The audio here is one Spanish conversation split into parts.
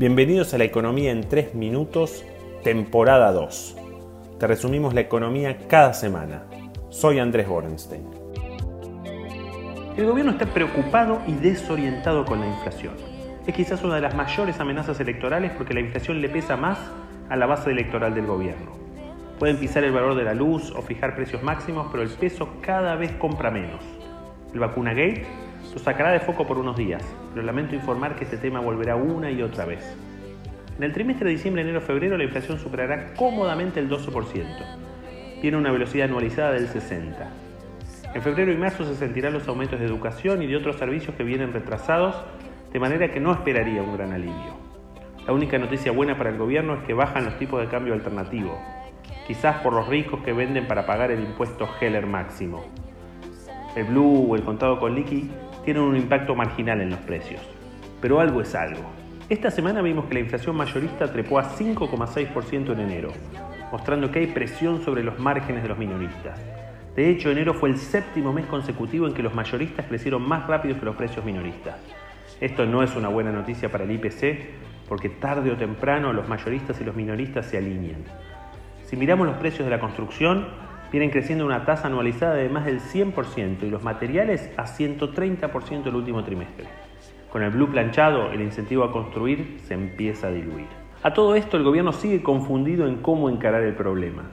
Bienvenidos a la Economía en 3 Minutos, temporada 2. Te resumimos la economía cada semana. Soy Andrés Borenstein. El gobierno está preocupado y desorientado con la inflación. Es quizás una de las mayores amenazas electorales porque la inflación le pesa más a la base electoral del gobierno. Pueden pisar el valor de la luz o fijar precios máximos, pero el peso cada vez compra menos. El vacuna gate lo sacará de foco por unos días, pero lamento informar que este tema volverá una y otra vez. En el trimestre de diciembre, enero, febrero la inflación superará cómodamente el 12%. Tiene una velocidad anualizada del 60%. En febrero y marzo se sentirán los aumentos de educación y de otros servicios que vienen retrasados, de manera que no esperaría un gran alivio. La única noticia buena para el gobierno es que bajan los tipos de cambio alternativo, quizás por los ricos que venden para pagar el impuesto Heller máximo. El blue o el contado con liqui tienen un impacto marginal en los precios. Pero algo es algo. Esta semana vimos que la inflación mayorista trepó a 5,6% en enero, mostrando que hay presión sobre los márgenes de los minoristas. De hecho, enero fue el séptimo mes consecutivo en que los mayoristas crecieron más rápido que los precios minoristas. Esto no es una buena noticia para el IPC, porque tarde o temprano los mayoristas y los minoristas se alinean. Si miramos los precios de la construcción, vienen creciendo a una tasa anualizada de más del 100% y los materiales a 130% el último trimestre. Con el blue planchado, el incentivo a construir se empieza a diluir. A todo esto, el gobierno sigue confundido en cómo encarar el problema.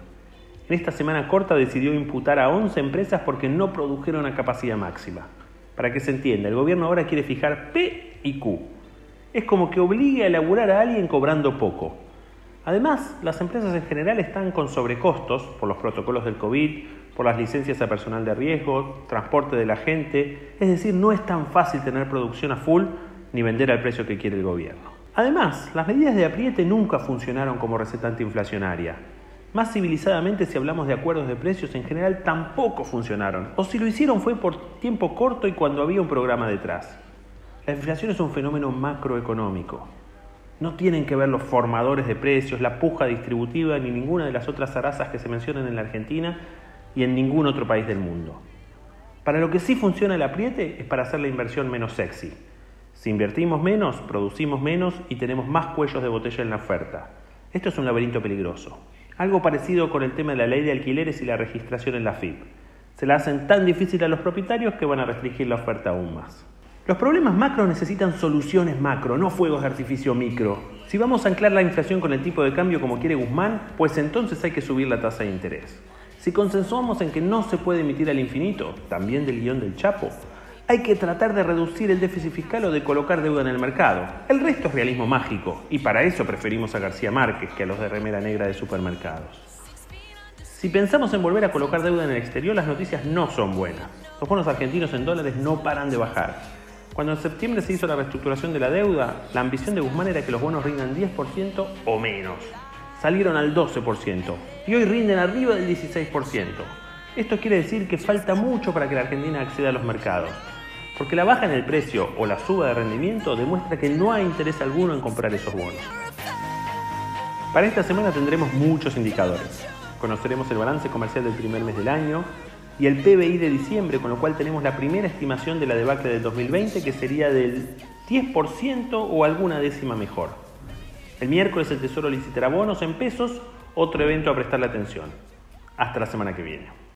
En esta semana corta decidió imputar a 11 empresas porque no produjeron a capacidad máxima. Para que se entienda, el gobierno ahora quiere fijar P y Q. Es como que obligue a elaborar a alguien cobrando poco. Además, las empresas en general están con sobrecostos por los protocolos del COVID, por las licencias a personal de riesgo, transporte de la gente, es decir, no es tan fácil tener producción a full ni vender al precio que quiere el gobierno. Además, las medidas de apriete nunca funcionaron como receta antiinflacionaria. Más civilizadamente, si hablamos de acuerdos de precios, en general tampoco funcionaron. O si lo hicieron fue por tiempo corto y cuando había un programa detrás. La inflación es un fenómeno macroeconómico. No tienen que ver los formadores de precios, la puja distributiva ni ninguna de las otras zarazas que se mencionan en la Argentina y en ningún otro país del mundo. Para lo que sí funciona el apriete es para hacer la inversión menos sexy. Si invertimos menos, producimos menos y tenemos más cuellos de botella en la oferta. Esto es un laberinto peligroso. Algo parecido con el tema de la ley de alquileres y la registración en la FIP. Se la hacen tan difícil a los propietarios que van a restringir la oferta aún más. Los problemas macro necesitan soluciones macro, no fuegos de artificio micro. Si vamos a anclar la inflación con el tipo de cambio como quiere Guzmán, pues entonces hay que subir la tasa de interés. Si consensuamos en que no se puede emitir al infinito, también del guion del Chapo, hay que tratar de reducir el déficit fiscal o de colocar deuda en el mercado. El resto es realismo mágico, y para eso preferimos a García Márquez que a los de remera negra de supermercados. Si pensamos en volver a colocar deuda en el exterior, las noticias no son buenas. Los bonos argentinos en dólares no paran de bajar. Cuando en septiembre se hizo la reestructuración de la deuda, la ambición de Guzmán era que los bonos rindan 10% o menos. Salieron al 12% y hoy rinden arriba del 16%. Esto quiere decir que falta mucho para que la Argentina acceda a los mercados, porque la baja en el precio o la suba de rendimiento demuestra que no hay interés alguno en comprar esos bonos. Para esta semana tendremos muchos indicadores. Conoceremos el balance comercial del primer mes del año, y el PBI de diciembre, con lo cual tenemos la primera estimación de la debacle del 2020 que sería del 10% o alguna décima mejor. El miércoles el Tesoro licitará bonos en pesos, otro evento a prestarle atención. Hasta la semana que viene.